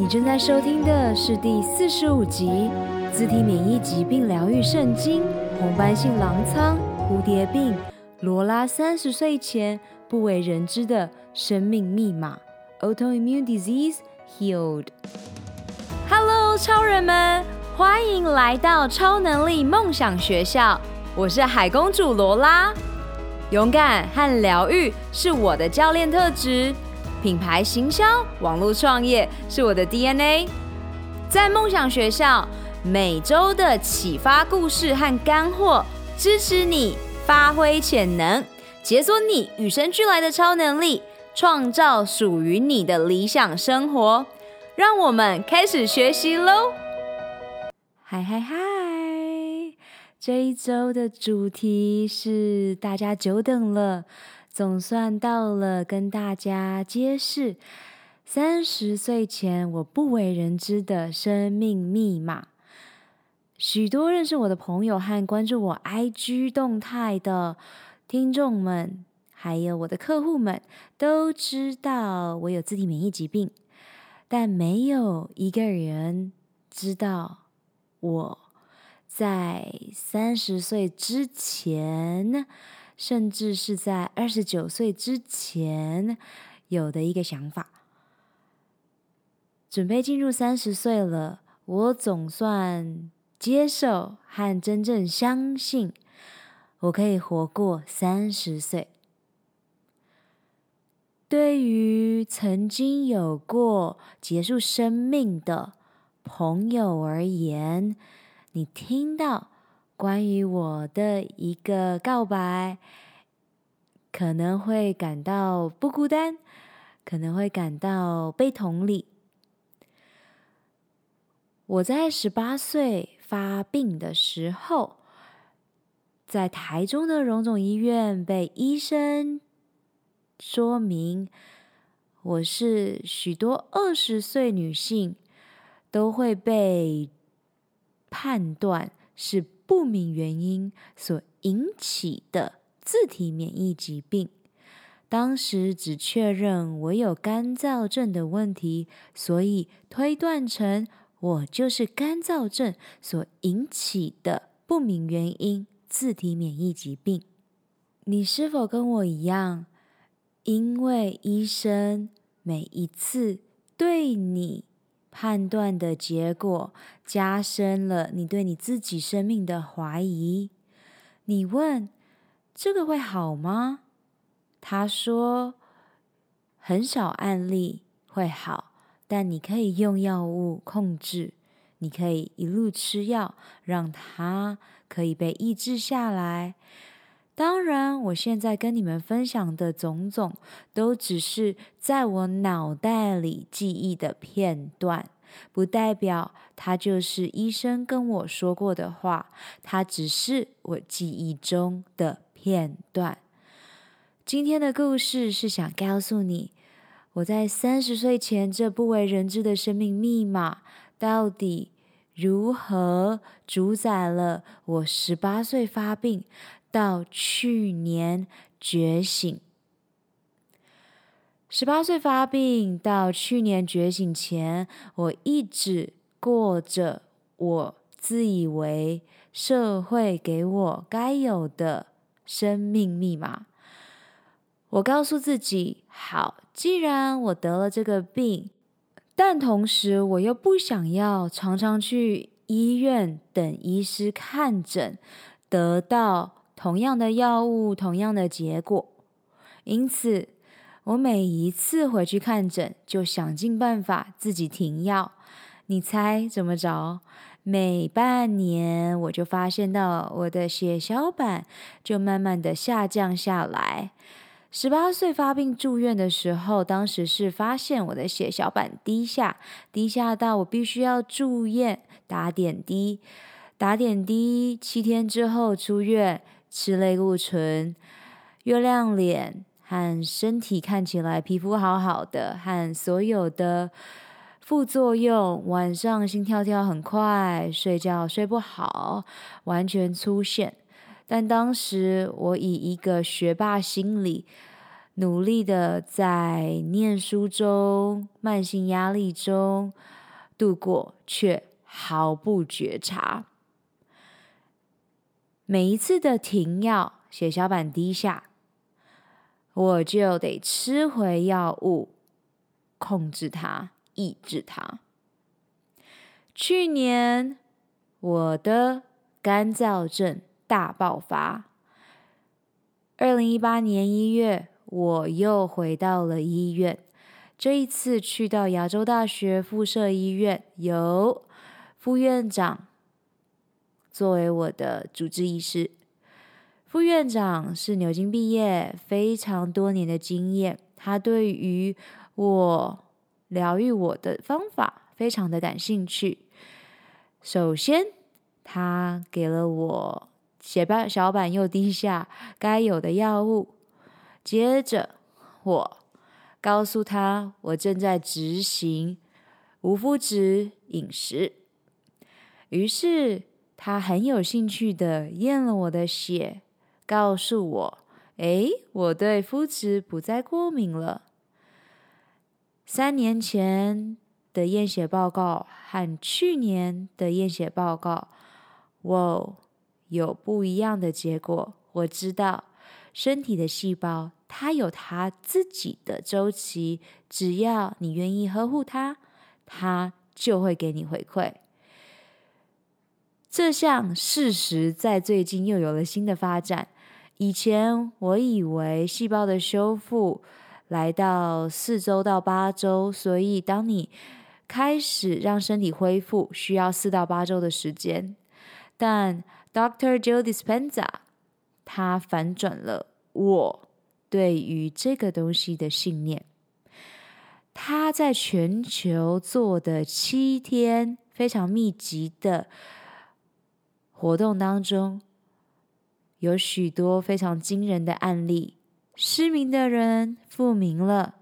你正在收听的是第四十五集《自体免疫疾病疗愈圣经》红斑性狼疮、蝴蝶病，罗拉三十岁前不为人知的生命密码 Autoimmune Disease Healed。Hello，超人们，欢迎来到超能力梦想学校，我是海公主罗拉。勇敢和疗愈是我的教练特质。品牌行销、网络创业是我的 DNA。在梦想学校，每周的启发故事和干货，支持你发挥潜能，解锁你与生俱来的超能力，创造属于你的理想生活。让我们开始学习喽！嗨嗨嗨！这一周的主题是大家久等了。总算到了跟大家揭示三十岁前我不为人知的生命密码。许多认识我的朋友和关注我 IG 动态的听众们，还有我的客户们，都知道我有自体免疫疾病，但没有一个人知道我在三十岁之前。甚至是在二十九岁之前有的一个想法，准备进入三十岁了，我总算接受和真正相信，我可以活过三十岁。对于曾经有过结束生命的朋友而言，你听到。关于我的一个告白，可能会感到不孤单，可能会感到被同理。我在十八岁发病的时候，在台中的荣总医院被医生说明，我是许多二十岁女性都会被判断是。不明原因所引起的自体免疫疾病，当时只确认我有干燥症的问题，所以推断成我就是干燥症所引起的不明原因自体免疫疾病。你是否跟我一样，因为医生每一次对你判断的结果加深了你对你自己生命的怀疑。你问：“这个会好吗？”他说：“很少案例会好，但你可以用药物控制，你可以一路吃药，让它可以被抑制下来。”当然，我现在跟你们分享的种种，都只是在我脑袋里记忆的片段，不代表它就是医生跟我说过的话，它只是我记忆中的片段。今天的故事是想告诉你，我在三十岁前这不为人知的生命密码，到底如何主宰了我十八岁发病。到去年觉醒，十八岁发病到去年觉醒前，我一直过着我自以为社会给我该有的生命密码。我告诉自己：好，既然我得了这个病，但同时我又不想要常常去医院等医师看诊，得到。同样的药物，同样的结果，因此我每一次回去看诊，就想尽办法自己停药。你猜怎么着？每半年我就发现到我的血小板就慢慢的下降下来。十八岁发病住院的时候，当时是发现我的血小板低下，低下到我必须要住院打点滴，打点滴七天之后出院。吃类固醇，月亮脸和身体看起来皮肤好好的，和所有的副作用，晚上心跳跳很快，睡觉睡不好，完全出现。但当时我以一个学霸心理，努力的在念书中、慢性压力中度过，却毫不觉察。每一次的停药，血小板低下，我就得吃回药物，控制它，抑制它。去年我的干燥症大爆发，二零一八年一月，我又回到了医院。这一次去到亚洲大学附设医院，由副院长作为我的主治医师。副院长是牛津毕业，非常多年的经验。他对于我疗愈我的方法非常的感兴趣。首先，他给了我血小板又低下该有的药物。接着，我告诉他我正在执行无麸质饮食。于是，他很有兴趣的验了我的血，告诉我：“哎，我对麸质不再过敏了。”三年前的验血报告和去年的验血报告，我有不一样的结果。我知道。身体的细胞，它有它自己的周期，只要你愿意呵护它，它就会给你回馈。这项事实在最近又有了新的发展。以前我以为细胞的修复来到四周到八周，所以当你开始让身体恢复，需要四到八周的时间。但 Dr. Joe Dispenza 他反转了我对于这个东西的信念。他在全球做的七天非常密集的活动当中，有许多非常惊人的案例：失明的人复明了，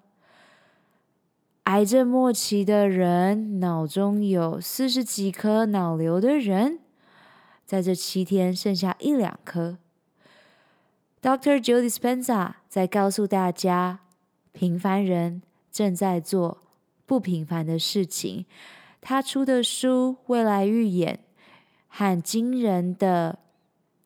癌症末期的人，脑中有四十几颗脑瘤的人，在这七天剩下一两颗。Dr. Joe Dispenza 在告诉大家，平凡人正在做不平凡的事情。他出的书《未来预演》和惊人的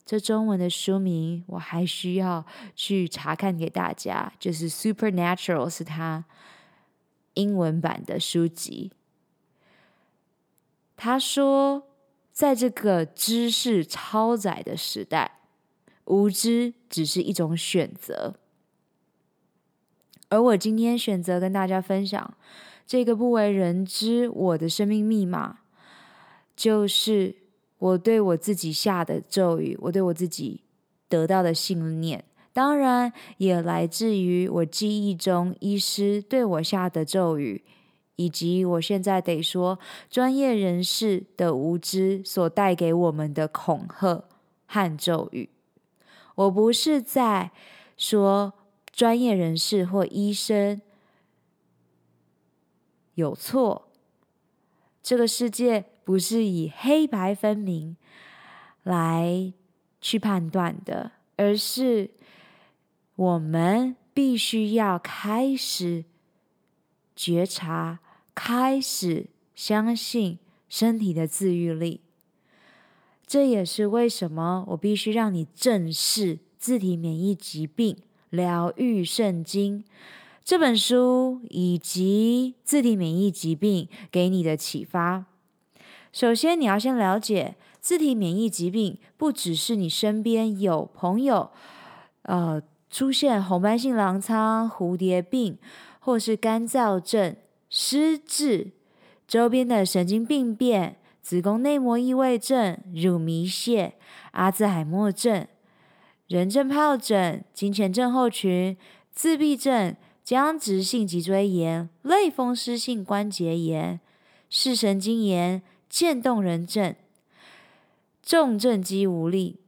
这中文的书名，我还需要去查看给大家。就是《Supernatural》是他英文版的书籍。他说，在这个知识超载的时代。无知只是一种选择，而我今天选择跟大家分享这个不为人知我的生命密码，就是我对我自己下的咒语，我对我自己得到的信念，当然也来自于我记忆中医师对我下的咒语，以及我现在得说专业人士的无知所带给我们的恐吓和咒语。我不是在说专业人士或医生有错，这个世界不是以黑白分明来去判断的，而是我们必须要开始觉察，开始相信身体的自愈力。这也是为什么我必须让你正视自体免疫疾病疗愈圣经这本书，以及自体免疫疾病给你的启发。首先，你要先了解自体免疫疾病，不只是你身边有朋友，呃，出现红斑性狼疮、蝴蝶病，或是干燥症、失智、周边的神经病变。子宫内膜异位症、乳糜泻、阿兹海默症、人症疱疹、经前症候群、自闭症、僵直性脊椎炎、类风湿性关节炎、视神经炎、渐冻人症、重症肌无力、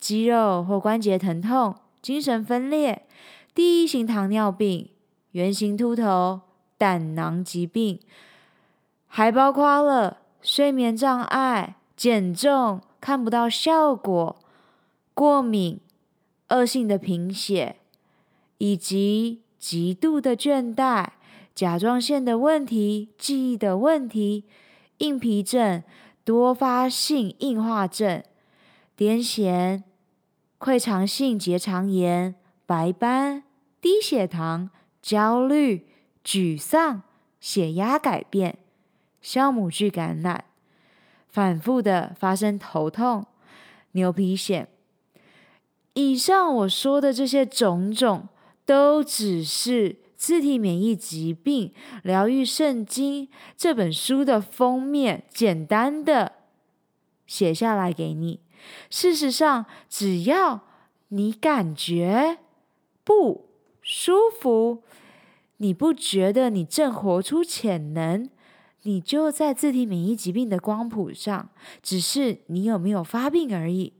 肌肉或关节疼痛、精神分裂、第一型糖尿病、圆形秃头、胆囊疾病，还包括了。睡眠障碍、减重看不到效果、过敏、恶性的贫血，以及极度的倦怠、甲状腺的问题、记忆的问题、硬皮症、多发性硬化症、癫痫、溃疡性结肠炎、白斑、低血糖、焦虑、沮丧、血压改变、酵母菌感染、反复的发生头痛、牛皮癣。以上我说的这些种种，都只是《自体免疫疾病疗愈圣经》这本书的封面，简单的写下来给你。事实上，只要你感觉不舒服，你不觉得你正活出潜能，你就在自体免疫疾病的光谱上，只是你有没有发病而已。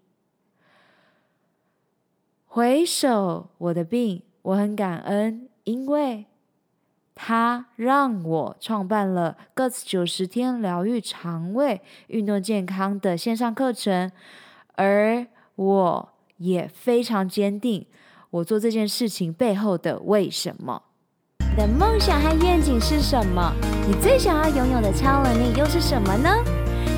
回首我的病，我很感恩，因为他让我创办了 Guts 九十天疗愈肠胃运动健康的线上课程，而我也非常坚定我做这件事情背后的为什么。你的梦想和愿景是什么？你最想要拥有的超能力又是什么呢？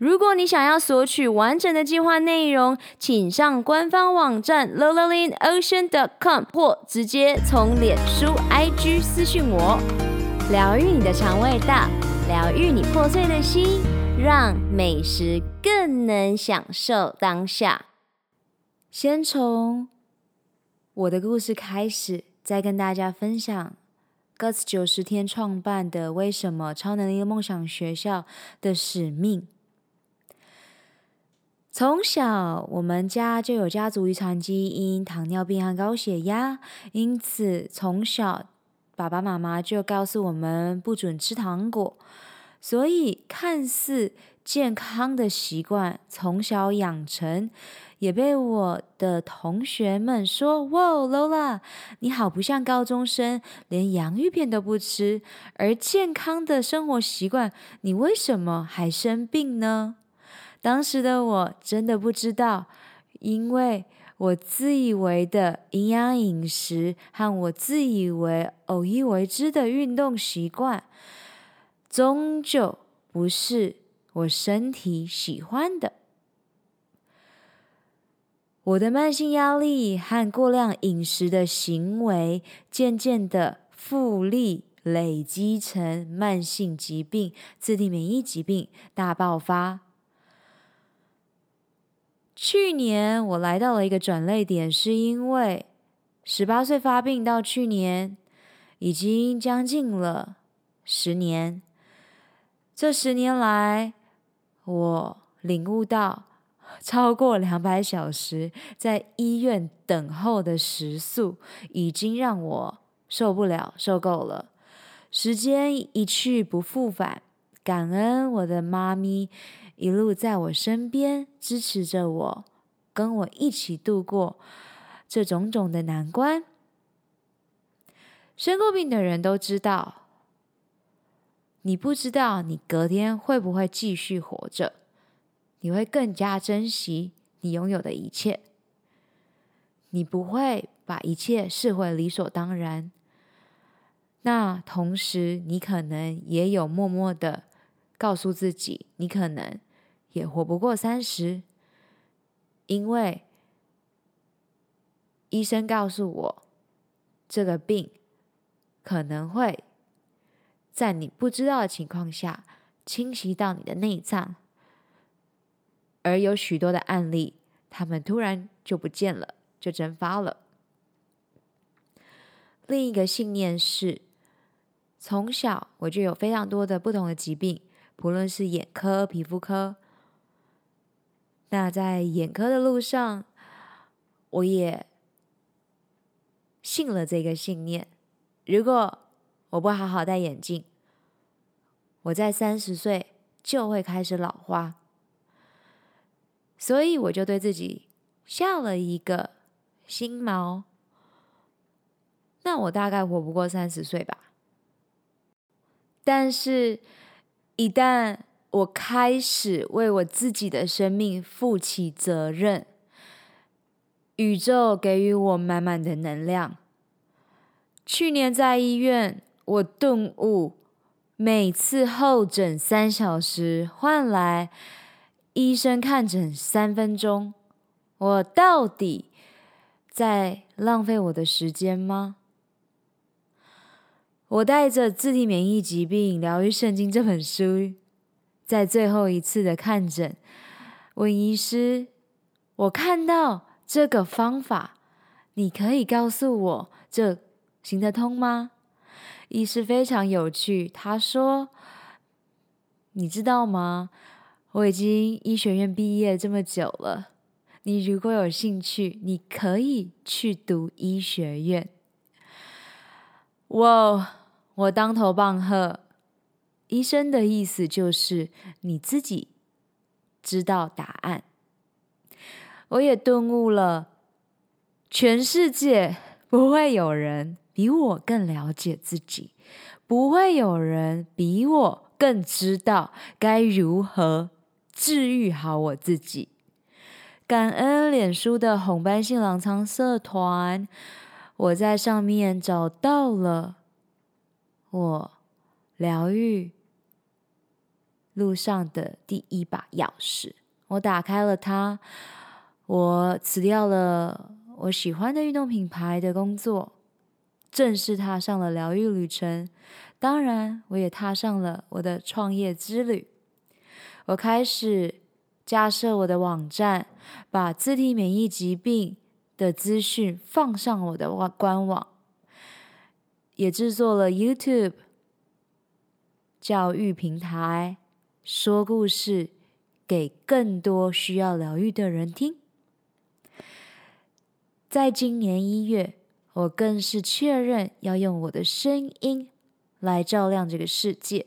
如果你想要索取完整的计划内容，请上官方网站 l o l a l i n o c e a n c o m 或直接从脸书 IG 私讯我。疗愈你的肠胃道，疗愈你破碎的心，让美食更能享受当下。先从我的故事开始，再跟大家分享 Guts 九十天创办的为什么超能力梦想学校的使命。从小，我们家就有家族遗传基因，糖尿病和高血压，因此从小爸爸妈妈就告诉我们不准吃糖果。所以，看似健康的习惯从小养成，也被我的同学们说：“哇，Lola，你好不像高中生，连洋芋片都不吃，而健康的生活习惯，你为什么还生病呢？”当时的我真的不知道，因为我自以为的营养饮食和我自以为偶一为之的运动习惯，终究不是我身体喜欢的。我的慢性压力和过量饮食的行为，渐渐的复利累积成慢性疾病、自体免疫疾病大爆发。去年我来到了一个转捩点，是因为十八岁发病到去年，已经将近了十年。这十年来，我领悟到，超过两百小时在医院等候的时速，已经让我受不了、受够了。时间一去不复返，感恩我的妈咪。一路在我身边支持着我，跟我一起度过这种种的难关。生过病的人都知道，你不知道你隔天会不会继续活着，你会更加珍惜你拥有的一切，你不会把一切视为理所当然。那同时，你可能也有默默的告诉自己，你可能。也活不过三十，因为医生告诉我，这个病可能会在你不知道的情况下侵袭到你的内脏，而有许多的案例，他们突然就不见了，就蒸发了。另一个信念是，从小我就有非常多的不同的疾病，不论是眼科、皮肤科。那在眼科的路上，我也信了这个信念：如果我不好好戴眼镜，我在三十岁就会开始老花。所以我就对自己下了一个心锚。那我大概活不过三十岁吧。但是，一旦我开始为我自己的生命负起责任，宇宙给予我满满的能量。去年在医院，我顿悟，每次候诊三小时换来医生看诊三分钟，我到底在浪费我的时间吗？我带着《自体免疫疾病疗愈圣经》这本书，在最后一次的看诊，问医师：“我看到这个方法，你可以告诉我这行得通吗？”医师非常有趣，他说：“你知道吗？我已经医学院毕业这么久了，你如果有兴趣，你可以去读医学院。”哇！我当头棒喝，医生的意思就是你自己知道答案。我也顿悟了，全世界不会有人比我更了解自己，不会有人比我更知道该如何治愈好我自己。感恩脸书的红斑性狼疮社团，我在上面找到了。我疗愈路上的第一把钥匙，我打开了它。我辞掉了我喜欢的运动品牌的工作，正式踏上了疗愈旅程。当然，我也踏上了我的创业之旅。我开始架设我的网站，把自体免疫疾病的资讯放上我的官网。也制作了 YouTube 教育平台，说故事给更多需要疗愈的人听。在今年一月，我更是确认要用我的声音来照亮这个世界。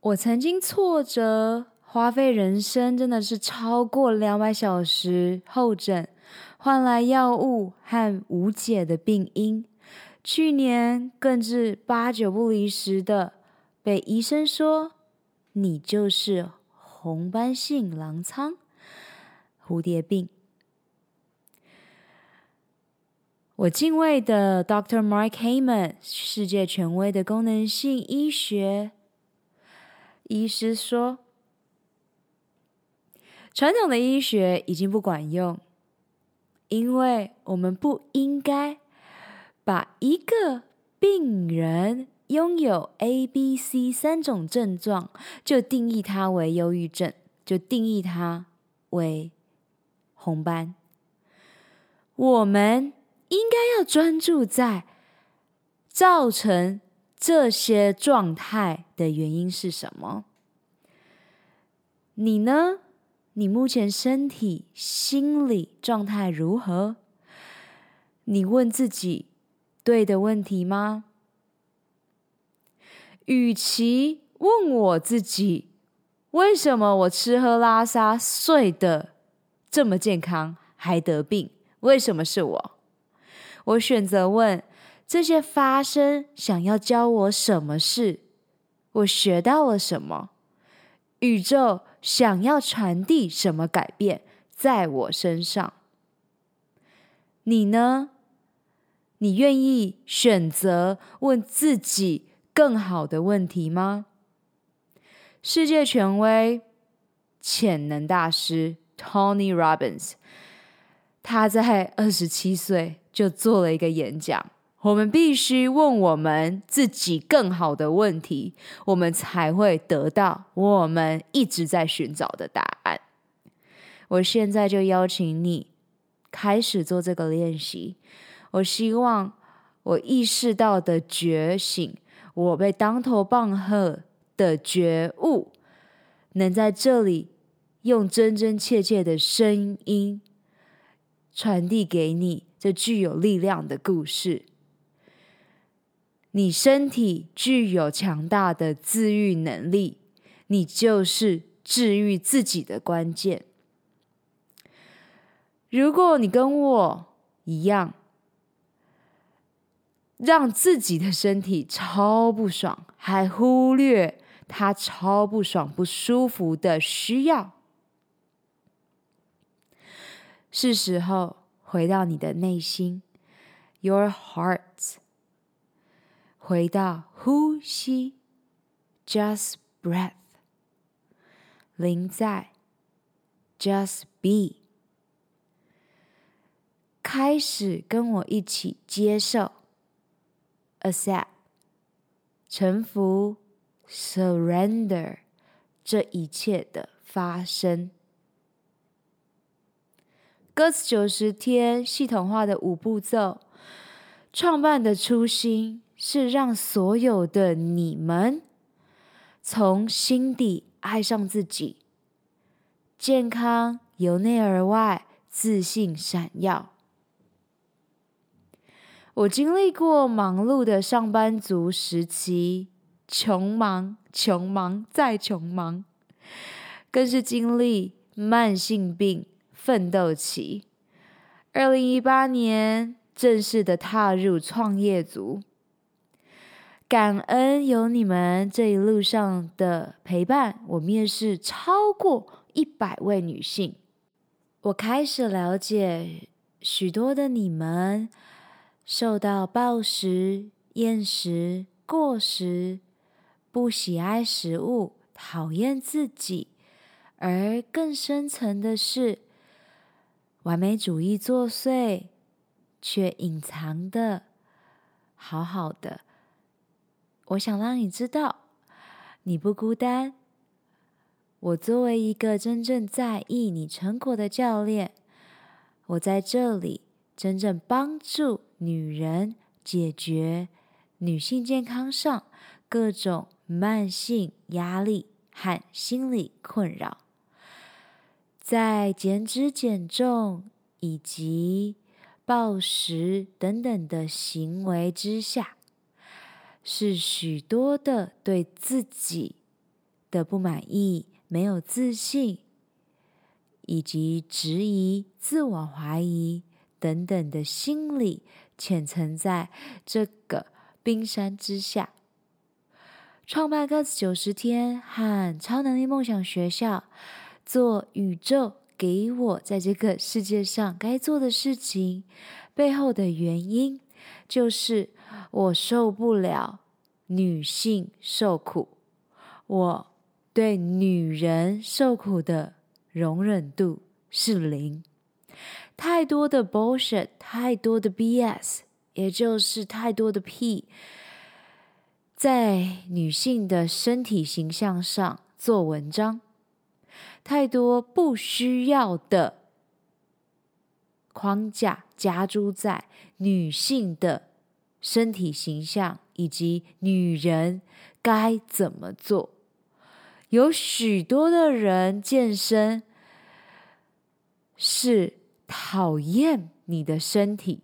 我曾经挫折，花费人生真的是超过两百小时候诊，换来药物和无解的病因。去年更是八九不离十的被医生说，你就是红斑性狼疮蝴蝶病。我敬畏的 Dr. Mark Hyman，世界权威的功能性医学医师说，传统的医学已经不管用，因为我们不应该。把一个病人拥有 A、B、C 三种症状，就定义它为忧郁症，就定义它为红斑。我们应该要专注在造成这些状态的原因是什么？你呢？你目前身体、心理状态如何？你问自己。对的问题吗？与其问我自己，为什么我吃喝拉撒睡得这么健康还得病？为什么是我？我选择问这些发生想要教我什么事？我学到了什么？宇宙想要传递什么改变在我身上？你呢？你愿意选择问自己更好的问题吗？世界权威潜能大师 Tony Robbins，他在二十七岁就做了一个演讲。我们必须问我们自己更好的问题，我们才会得到我们一直在寻找的答案。我现在就邀请你开始做这个练习。我希望我意识到的觉醒，我被当头棒喝的觉悟，能在这里用真真切切的声音传递给你这具有力量的故事。你身体具有强大的自愈能力，你就是治愈自己的关键。如果你跟我一样，让自己的身体超不爽，还忽略他超不爽、不舒服的需要，是时候回到你的内心，Your heart，回到呼吸，Just breath，临在，Just be，开始跟我一起接受。accept，臣服，surrender，这一切的发生。Guts 九十天系统化的五步骤，创办的初心是让所有的你们从心底爱上自己，健康由内而外，自信闪耀。我经历过忙碌的上班族时期，穷忙、穷忙再穷忙，更是经历慢性病奋斗期。二零一八年正式的踏入创业族，感恩有你们这一路上的陪伴。我面试超过一百位女性，我开始了解许多的你们。受到暴食、厌食、过食、不喜爱食物、讨厌自己，而更深层的是完美主义作祟，却隐藏的好好的。我想让你知道，你不孤单。我作为一个真正在意你成果的教练，我在这里真正帮助。女人解决女性健康上各种慢性压力和心理困扰，在减脂减重以及暴食等等的行为之下，是许多的对自己的不满意、没有自信，以及质疑、自我怀疑等等的心理。潜藏在这个冰山之下，创办 Guts 九十天和超能力梦想学校，做宇宙给我在这个世界上该做的事情，背后的原因就是我受不了女性受苦，我对女人受苦的容忍度是零。太多的 bullshit，太多的 BS，也就是太多的屁，在女性的身体形象上做文章，太多不需要的框架加诸在女性的身体形象以及女人该怎么做，有许多的人健身是。讨厌你的身体，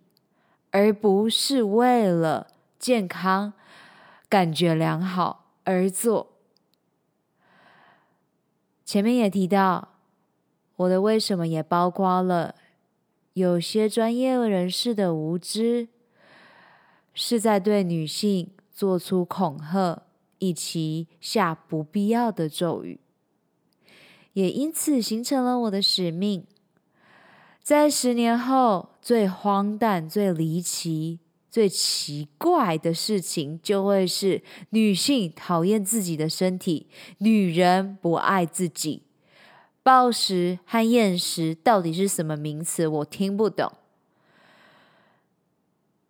而不是为了健康、感觉良好而做。前面也提到，我的为什么也包括了有些专业人士的无知，是在对女性做出恐吓，以及下不必要的咒语，也因此形成了我的使命。在十年后，最荒诞、最离奇、最奇怪的事情，就会是女性讨厌自己的身体，女人不爱自己。暴食和厌食到底是什么名词？我听不懂。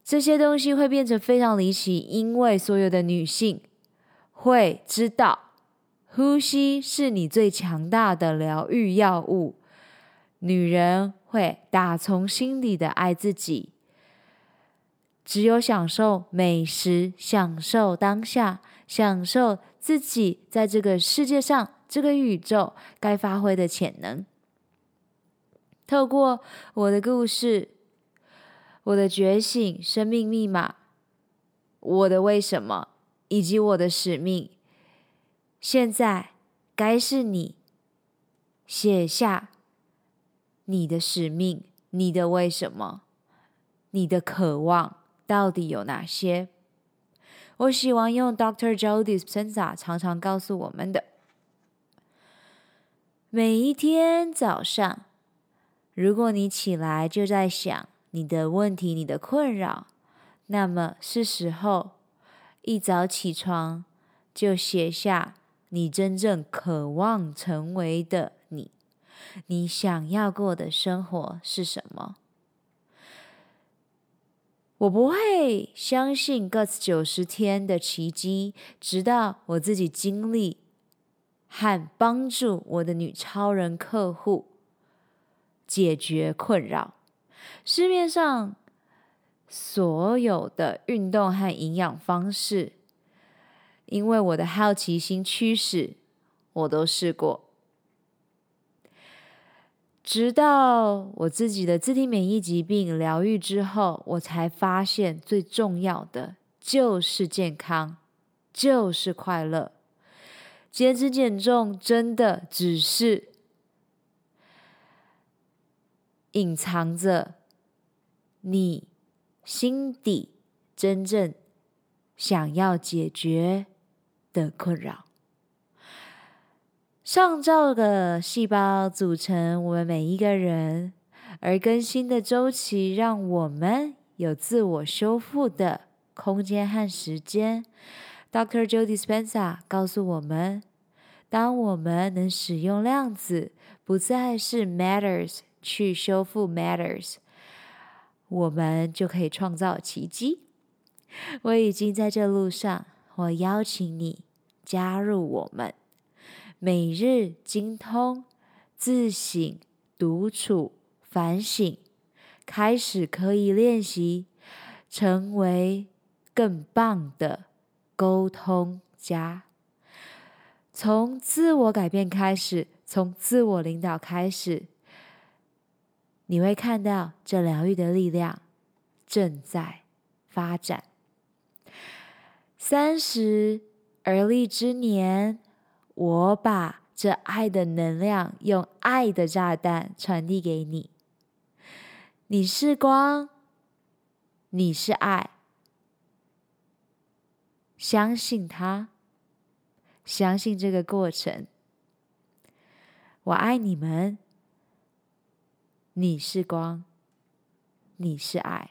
这些东西会变成非常离奇，因为所有的女性会知道，呼吸是你最强大的疗愈药物。女人会打从心底的爱自己，只有享受美食，享受当下，享受自己在这个世界上、这个宇宙该发挥的潜能。透过我的故事，我的觉醒、生命密码、我的为什么以及我的使命，现在该是你写下你的使命、你的为什么、你的渴望。到底有哪些？我喜欢用 Dr. Joe Dispenza 常常告诉我们的：每一天早上，如果你起来就在想你的问题、你的困扰，那么是时候一早起床就写下你真正渴望成为的你，你想要过的生活是什么？我不会相信 GUTS 九十天的奇迹，直到我自己经历和帮助我的女超人客户解决困扰。市面上所有的运动和营养方式，因为我的好奇心驱使，我都试过。直到我自己的自体免疫疾病疗愈之后，我才发现最重要的就是健康，就是快乐。减脂减重真的只是隐藏着你心底真正想要解决的困扰。上兆个细胞组成我们每一个人，而更新的周期让我们有自我修复的空间和时间。Dr. Joe Dispenza 告诉我们，当我们能使用量子，不再是 matters 去修复 matters，我们就可以创造奇迹。我已经在这路上，我邀请你加入我们。每日精通、自省、独处、反省，开始可以练习，成为更棒的沟通家。从自我改变开始，从自我领导开始，你会看到这疗愈的力量正在发展。三十而立之年。我把这爱的能量用爱的炸弹传递给你。你是光，你是爱，相信他，相信这个过程。我爱你们。你是光，你是爱。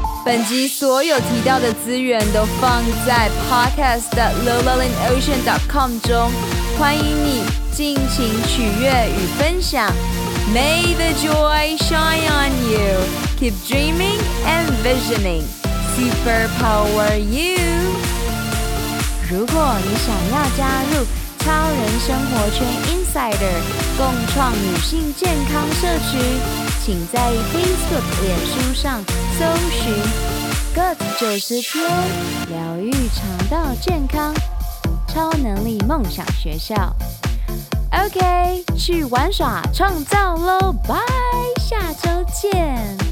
本集所有提到的资源都放在 podcast 的 lowlalinocean.com 中，欢迎你尽情取悦与分享。May the joy shine on you. Keep dreaming and visioning. Superpower you. 如果你想要加入超人生活圈 Insider 共创女性健康社区。请在 Facebook、脸书上搜寻 “good 九十天疗愈肠道健康超能力梦想学校”。OK，去玩耍创造喽！拜，下周见。